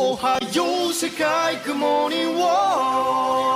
おはよう世界グモーニング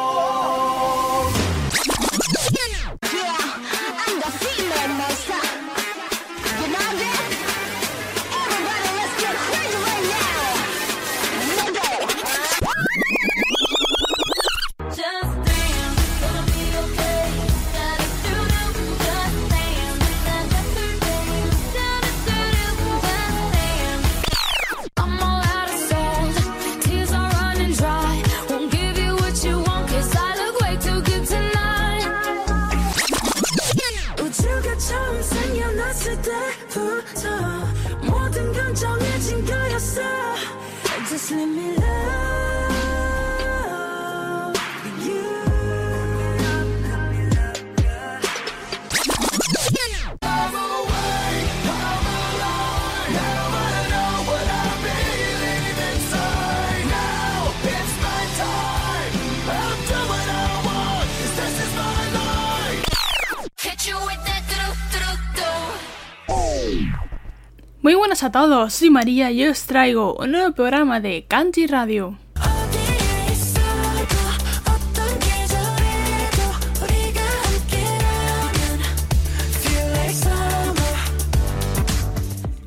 A todos, soy María y os traigo un nuevo programa de Kanji Radio.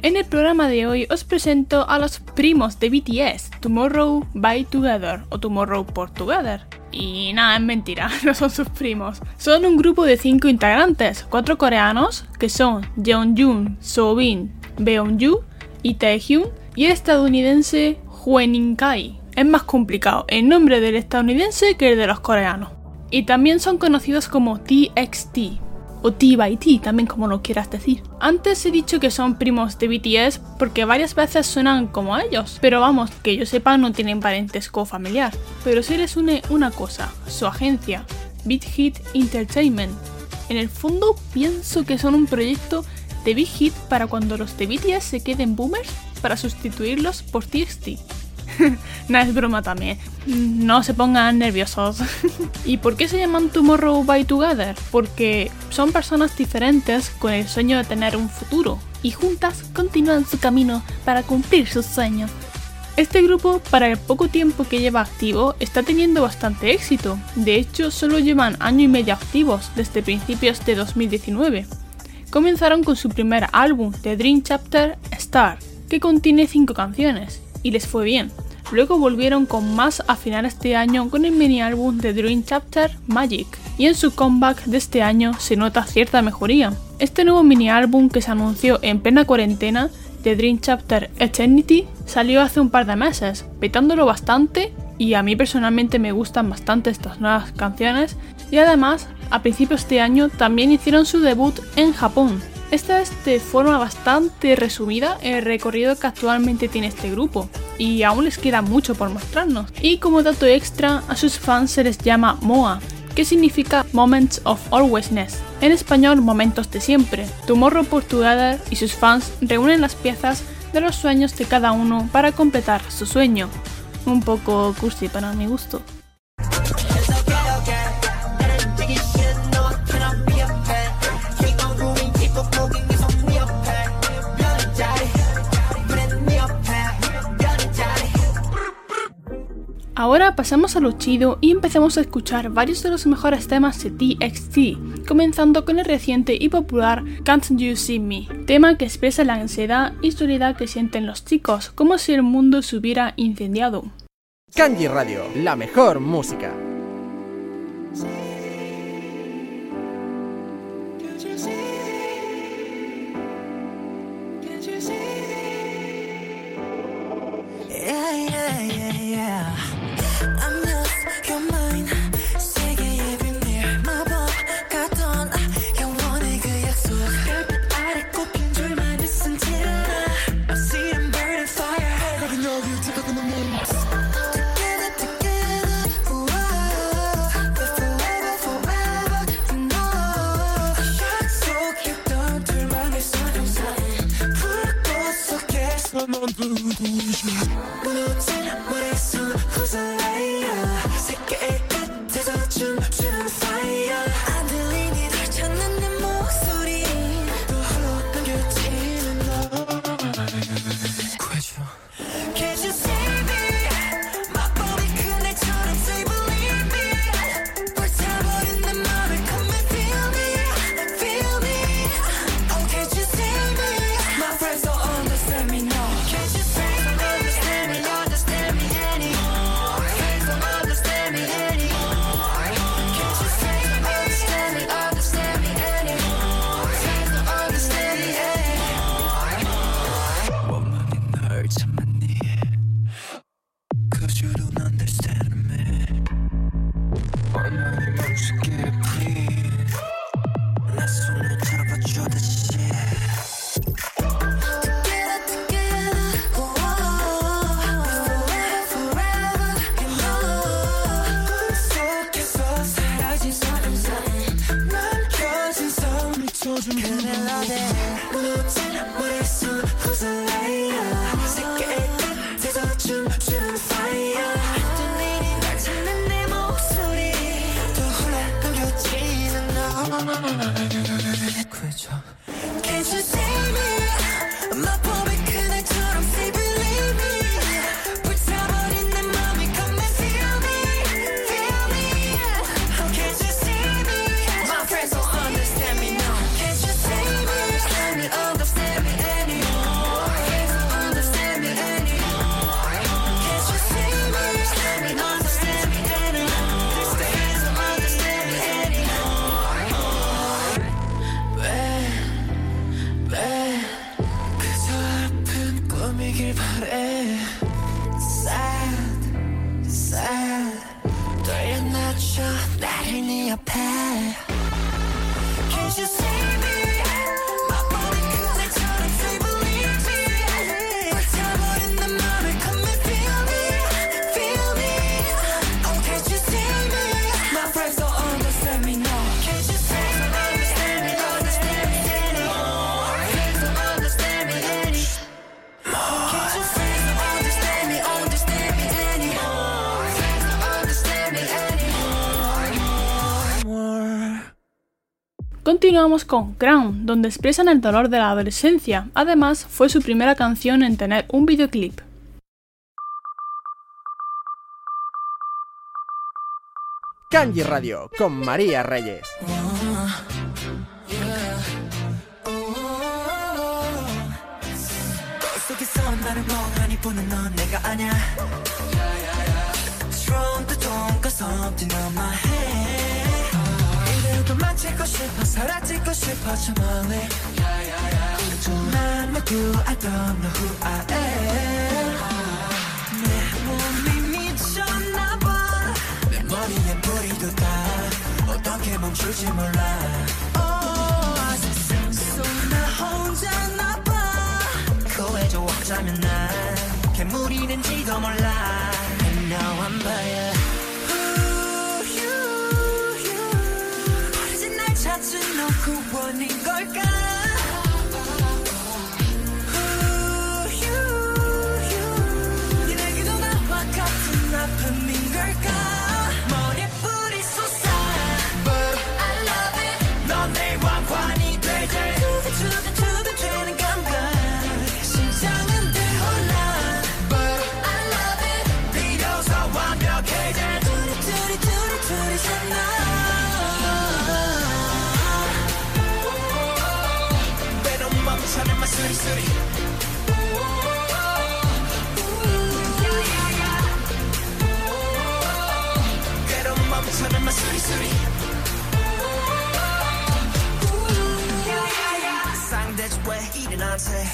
En el programa de hoy os presento a los primos de BTS, Tomorrow by Together o Tomorrow por Together. Y nada, es mentira, no son sus primos. Son un grupo de 5 integrantes, 4 coreanos, que son Jeonjun, Sobin, Beonju, y Taehyun, y el estadounidense Hwenin Kai. Es más complicado el nombre del estadounidense que el de los coreanos. Y también son conocidos como TXT, o T by T, también como lo quieras decir. Antes he dicho que son primos de BTS porque varias veces suenan como ellos, pero vamos, que yo sepa no tienen parentesco familiar. Pero si les une una cosa, su agencia, Beat Hit Entertainment. En el fondo pienso que son un proyecto de Big Hit para cuando los de BTS se queden boomers para sustituirlos por TXT. Nah, es broma también. No se pongan nerviosos. ¿Y por qué se llaman Tomorrow by Together? Porque son personas diferentes con el sueño de tener un futuro y juntas continúan su camino para cumplir sus sueños. Este grupo, para el poco tiempo que lleva activo, está teniendo bastante éxito. De hecho, solo llevan año y medio activos desde principios de 2019. Comenzaron con su primer álbum, The Dream Chapter Star, que contiene 5 canciones, y les fue bien. Luego volvieron con más a finales de año con el mini álbum The Dream Chapter Magic, y en su comeback de este año se nota cierta mejoría. Este nuevo mini álbum que se anunció en plena cuarentena, The Dream Chapter Eternity, salió hace un par de meses, petándolo bastante y a mí personalmente me gustan bastante estas nuevas canciones y además a principios de año también hicieron su debut en Japón. Esta es de forma bastante resumida el recorrido que actualmente tiene este grupo y aún les queda mucho por mostrarnos. Y como dato extra, a sus fans se les llama MOA, que significa Moments of Alwaysness. En español, momentos de siempre. Tomorrow por Together y sus fans reúnen las piezas de los sueños de cada uno para completar su sueño. Un poco cursi para mi gusto. Ahora pasamos a lo chido y empezamos a escuchar varios de los mejores temas de TXT, comenzando con el reciente y popular Can't You See Me, tema que expresa la ansiedad y soledad que sienten los chicos, como si el mundo se hubiera incendiado. Kanji Radio, la mejor música. Mix. Continuamos con Crown, donde expresan el dolor de la adolescencia. Además, fue su primera canción en tener un videoclip. Kanji Radio con María Reyes. 사라지고 싶어 사라지고 싶어 저 멀리 난 모두 I don't know who I am. 내 몸이 미쳤나봐. 내 머리엔 불이 돋아 어떻게 멈출지 몰라. Oh, 아, 세상 속나 혼자 나봐. 그외조 어쩌면 난 괴물이 된지도 몰라. And now I'm by 왜 이래 나한테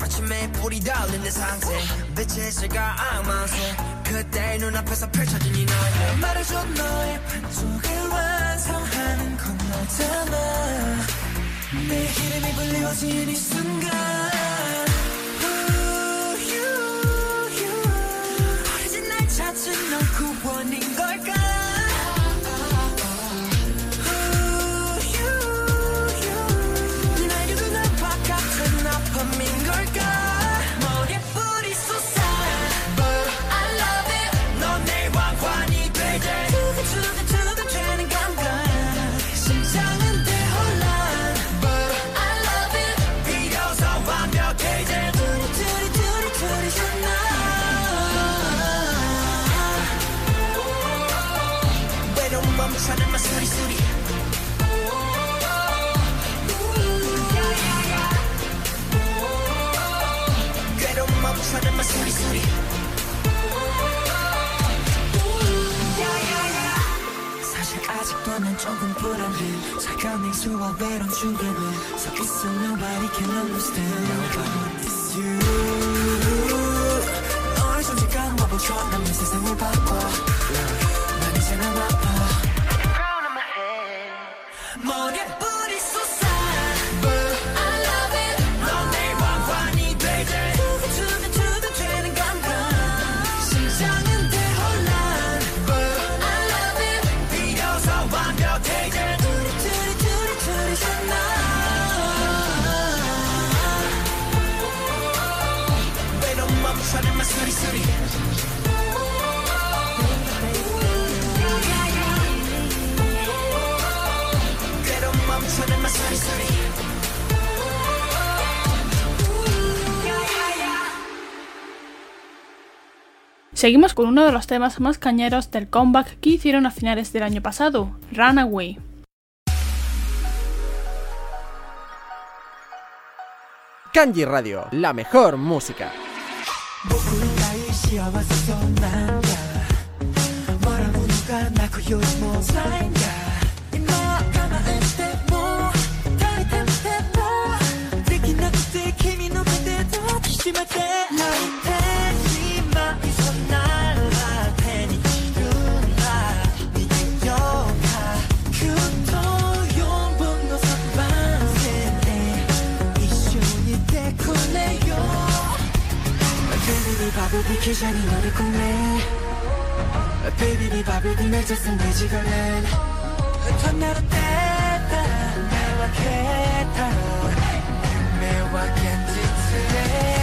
아침에 불이 달린 내 상태. 빛의 시가 악마한테 그때 눈앞에서 펼쳐진 이 너의 말해줘 너의 반쪽을 완성하는 건 너잖아 내 이름이 불리워진 이 순간. Coming to our bed on together So it's so nobody can understand It's you 너를 존재감 와보쳐 남의 세상을 바꿔 Seguimos con uno de los temas más cañeros del comeback que hicieron a finales del año pasado, Runaway. Kanji Radio, la mejor música. 기 전에 너를 꿈에. Baby 네 밥을 꾸며줬음 내 지갑엔 전나로 뗐다 매와 깼다. 매와 깬 짓을 해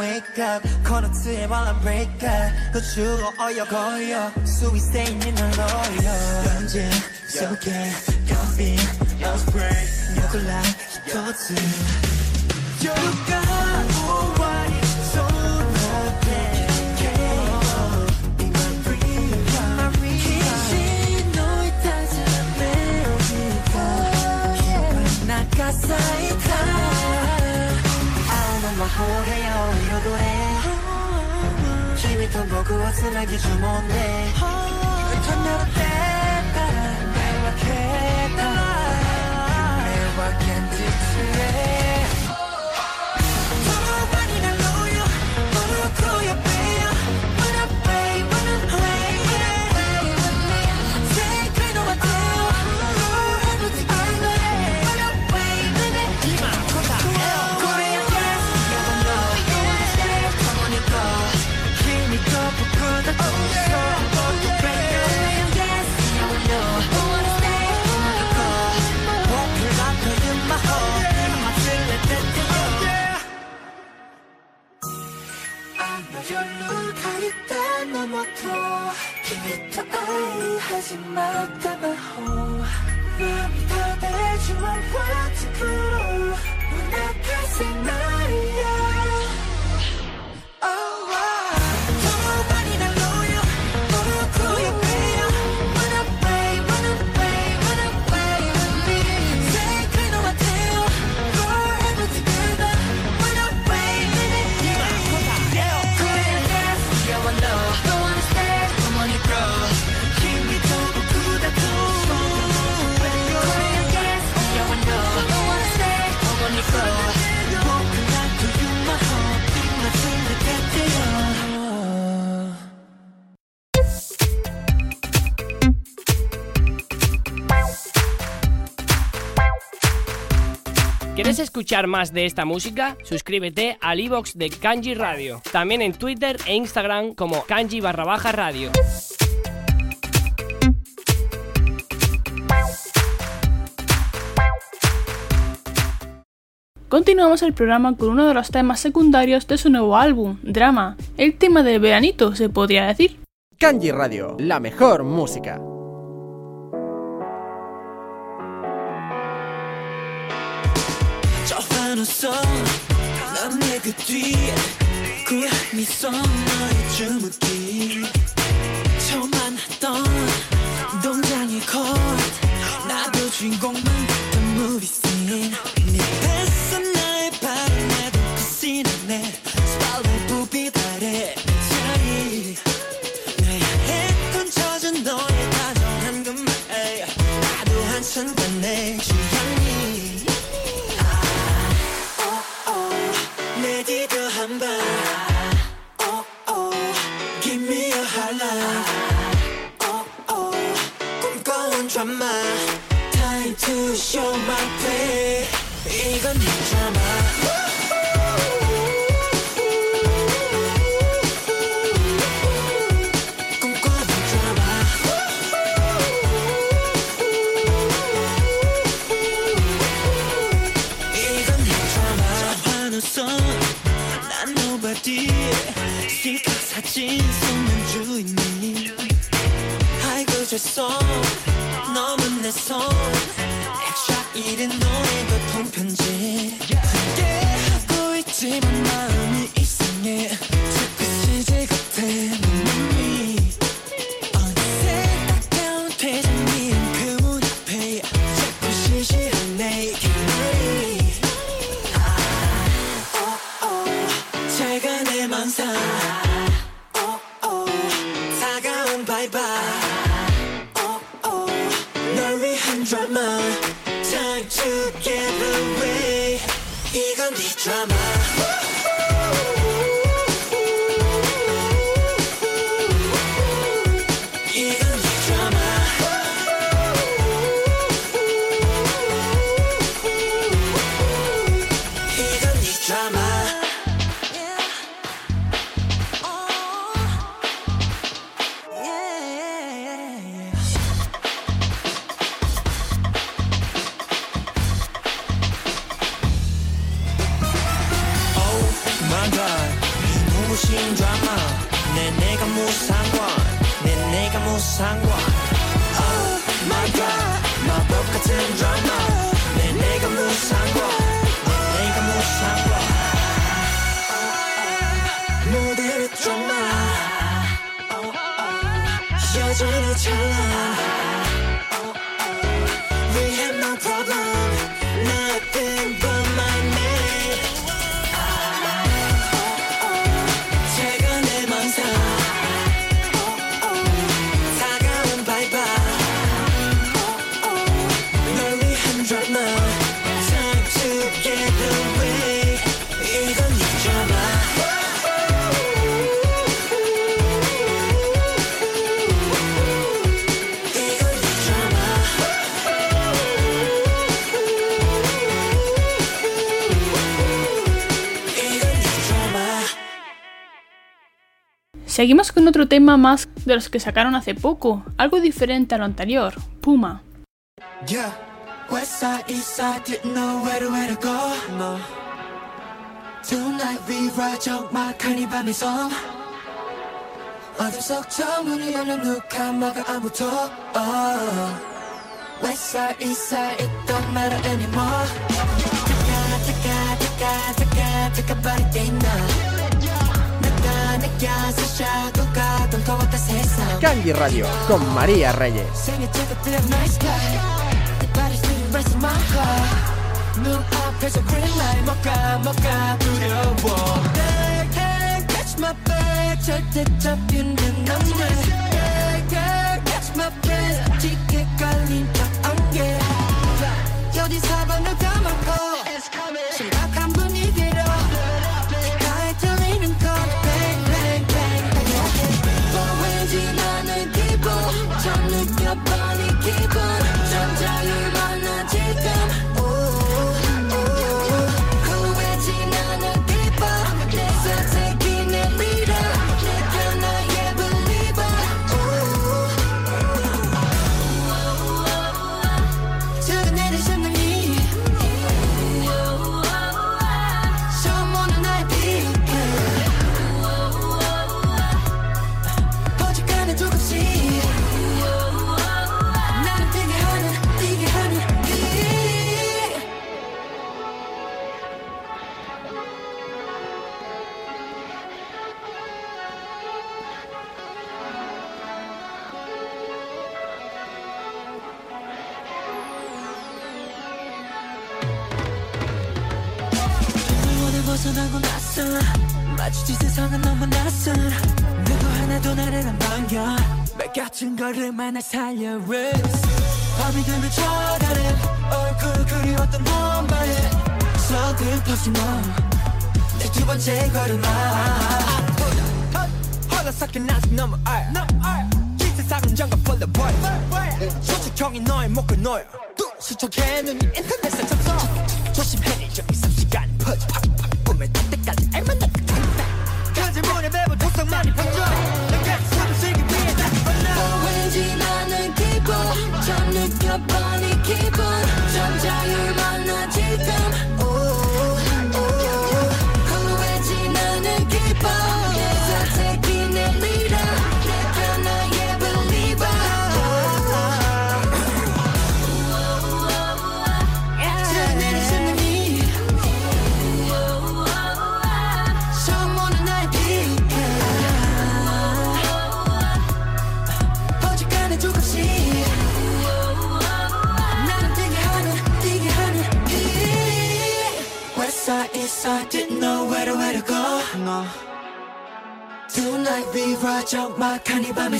wake up 코너트에 말라 break up 그 주로 어여거여 수위세 있는 널 노려 연진 속에 커피 no spray 누굴라 히포트 여유가 오와리 손앞에 가사에 ほうを彩れ君と僕をつなぎ呪文で歌なってたらは分けた目は現実へ ¿Quieres escuchar más de esta música? Suscríbete al iBox de Kanji Radio. También en Twitter e Instagram como Kanji barra baja radio. Continuamos el programa con uno de los temas secundarios de su nuevo álbum, Drama, el tema del veranito, se podría decir. Kanji Radio, la mejor música. 웃어. 난내그 뒤에 그 미소 너의 주무기. 처음 만났던 동장의 컷 나도 주인공만 scene 네 슬픈지 yeah. yeah. 알고 있지만 이 눈부신 드라마? 내 내가 무상관? 내 내가 무상관? Oh my god. 마법 같은 드라마. 내 내가 무상관? 내 내가 무상관? 모델의 드라마 여전히 찬란 We have no problem. Nothing but Seguimos con otro tema más de los que sacaron hace poco, algo diferente a lo anterior, Puma. Yeah, west side, east side, didn't know where to, where to go. No. Tonight we ride out my 카니발의 섬. 어둠 속 창문이 열려 누가 막아 아무도. Oh. West side, east side, it don't matter anymore. taka, taka, taka, taka, taka, body day now. 내가 느껴서 shadow 가던 것 같아 세상. Kanji Radio con María Reyes. 생일 축하드려 nice guy 벗어나고 나서 마주친 세상은 너무 낯선. 누구 하나도 나를 안 반겨. 말 같은 걸음만 날 살려 Race 밤이 되면 쳐다는 얼굴 그리웠던 너만의 서글퍼진 너내 두 번째 걸음아 헐라 섞인 아직 너무 알. 이 세상은 of boy. 소축형이 너의 목을 놓여 수척해 눈이 인터넷에 접속 조심해 저기 3시간. 퍼져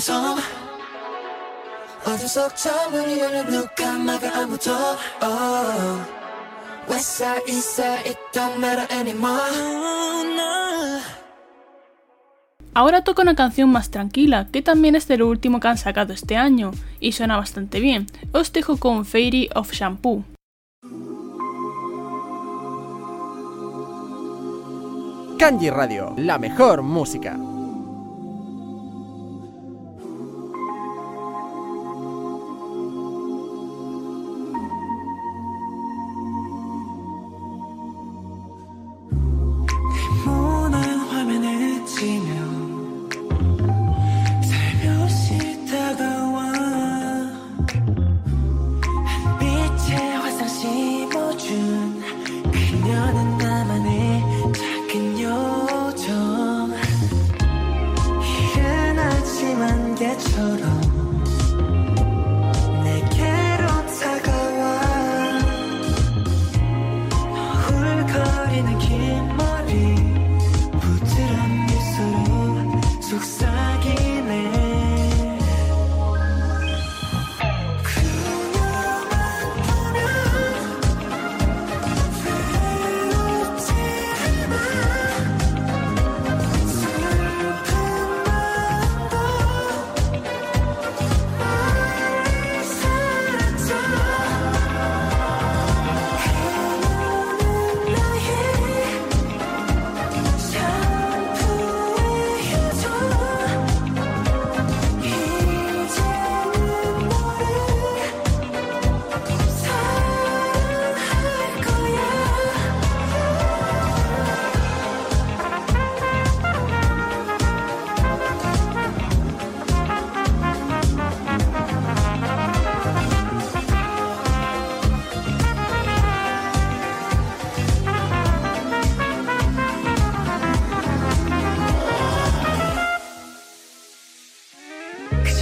적막한 이 밤의 섬 어둠 속 창문이 열려 누가 막아 아무도 oh. West side east side it don't matter anymore no. Ahora toca una canción más tranquila, que también es de lo último que han sacado este año, y suena bastante bien. Os dejo con Fairy of Shampoo. Kanji Radio, la mejor música.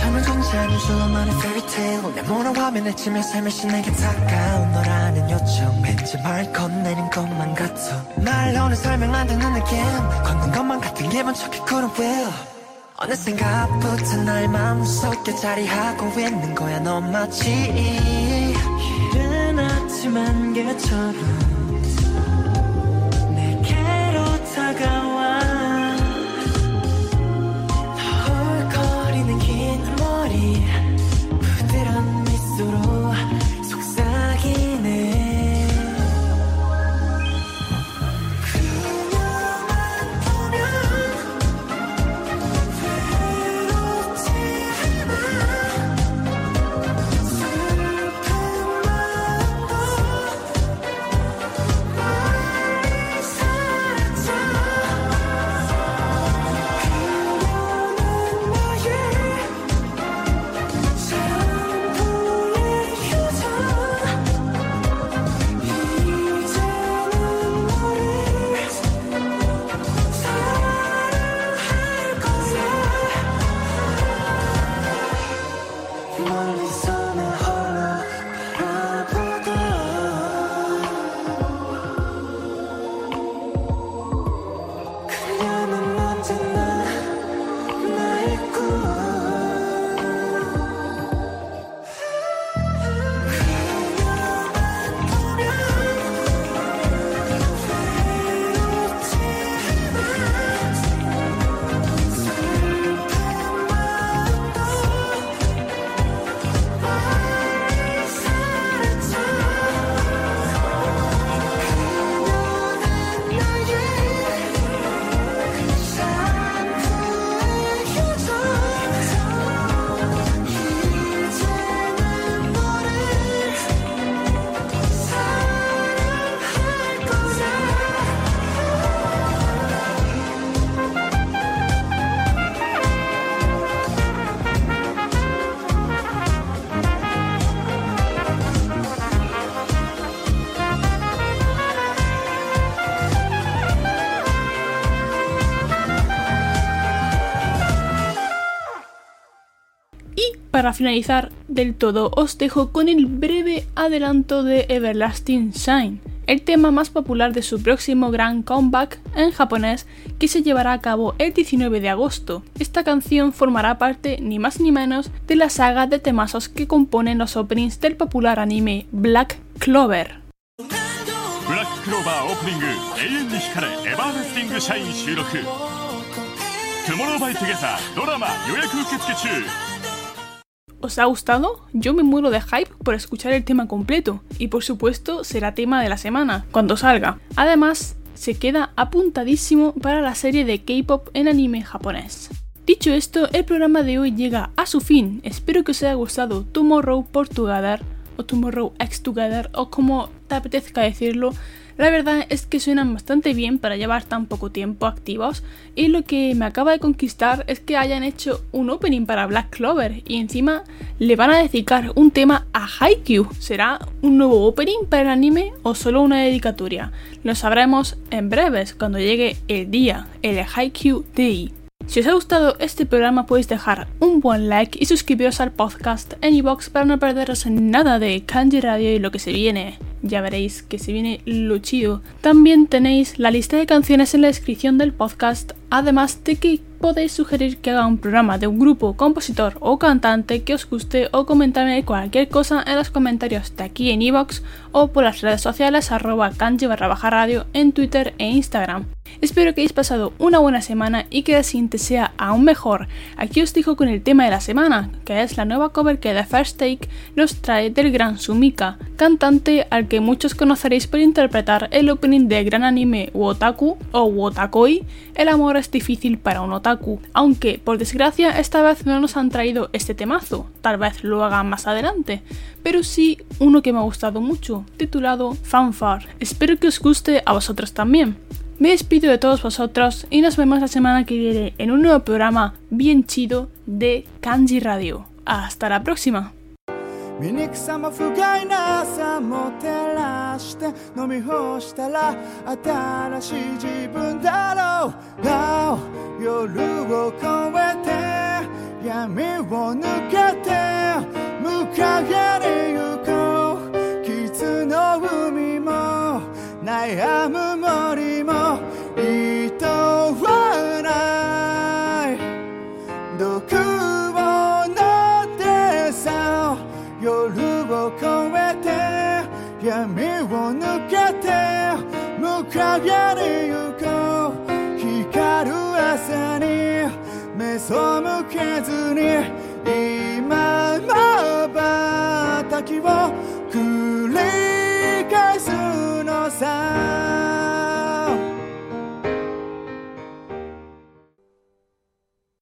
그 잠을 존재하는 수많은 fairytale 내 화면에 치며 살며시 내게 다가온 너라는 요청. 왠지 말 건네는 것만 같아. 말로는 설명 안 되는 느낌. 걷는 것만 같은 기분 척해 couldn't will. 어느샌가부터 나의 마음속에 자리하고 있는 거야. 너 마치 이른 아침 안개처럼 para finalizar del todo os dejo con el breve adelanto de Everlasting Shine, el tema más popular de su próximo gran comeback en japonés que se llevará a cabo el 19 de agosto. Esta canción formará parte ni más ni menos de la saga de temazos que componen los openings del popular anime Black Clover. ブラッククローバーオープニング永遠に光れエバーレスティングシャイン収録「トゥモローバイトゥゲザー」ドラマ予約受付中 ¿Os ha gustado? Yo me muero de hype por escuchar el tema completo y por supuesto será tema de la semana, cuando salga. Además, se queda apuntadísimo para la serie de K-pop en anime japonés. Dicho esto, el programa de hoy llega a su fin. Espero que os haya gustado Tomorrow por Together o Tomorrow X Together o como te apetezca decirlo. La verdad es que suenan bastante bien para llevar tan poco tiempo activos y lo que me acaba de conquistar es que hayan hecho un opening para Black Clover y encima le van a dedicar un tema a Haikyuu. ¿Será un nuevo opening para el anime o solo una dedicatoria? Lo sabremos en breves cuando llegue el día, el Haikyuu Day. Si os ha gustado este programa podéis dejar un buen like y suscribiros al podcast en iVoox para no perderos nada de Kanji Radio y lo que se viene. Ya veréis que se viene lo chido. También tenéis la lista de canciones en la descripción del podcast, además de que podéis sugerir que haga un programa de un grupo, compositor o cantante que os guste o comentarme cualquier cosa en los comentarios de aquí en iVoox o por las redes sociales arroba kanji barra baja radio en Twitter e Instagram. Espero que hayáis pasado una buena semana y que la siguiente sea aún mejor. Aquí os dejo con el tema de la semana, que es la nueva cover que The First Take nos trae del gran Sumika, cantante al que muchos conoceréis por interpretar el opening del gran anime Wotaku o Wotakoi, El amor es difícil para un otaku, aunque por desgracia esta vez no nos han traído este temazo, tal vez lo hagan más adelante, pero sí uno que me ha gustado mucho, titulado Fanfare. Espero que os guste a vosotros también. Me despido de todos vosotros y nos vemos la semana que viene en un nuevo programa bien chido de Kanji Radio. Hasta la próxima. 醜さも不甲斐なさも照らして飲み干したら新しい自分だろう青夜を越えて闇を抜けて向かいに行こう傷の海も悩む森 闇を抜けて向かいに行こう光る朝に目を向けずに今まばたきを繰り返すのさ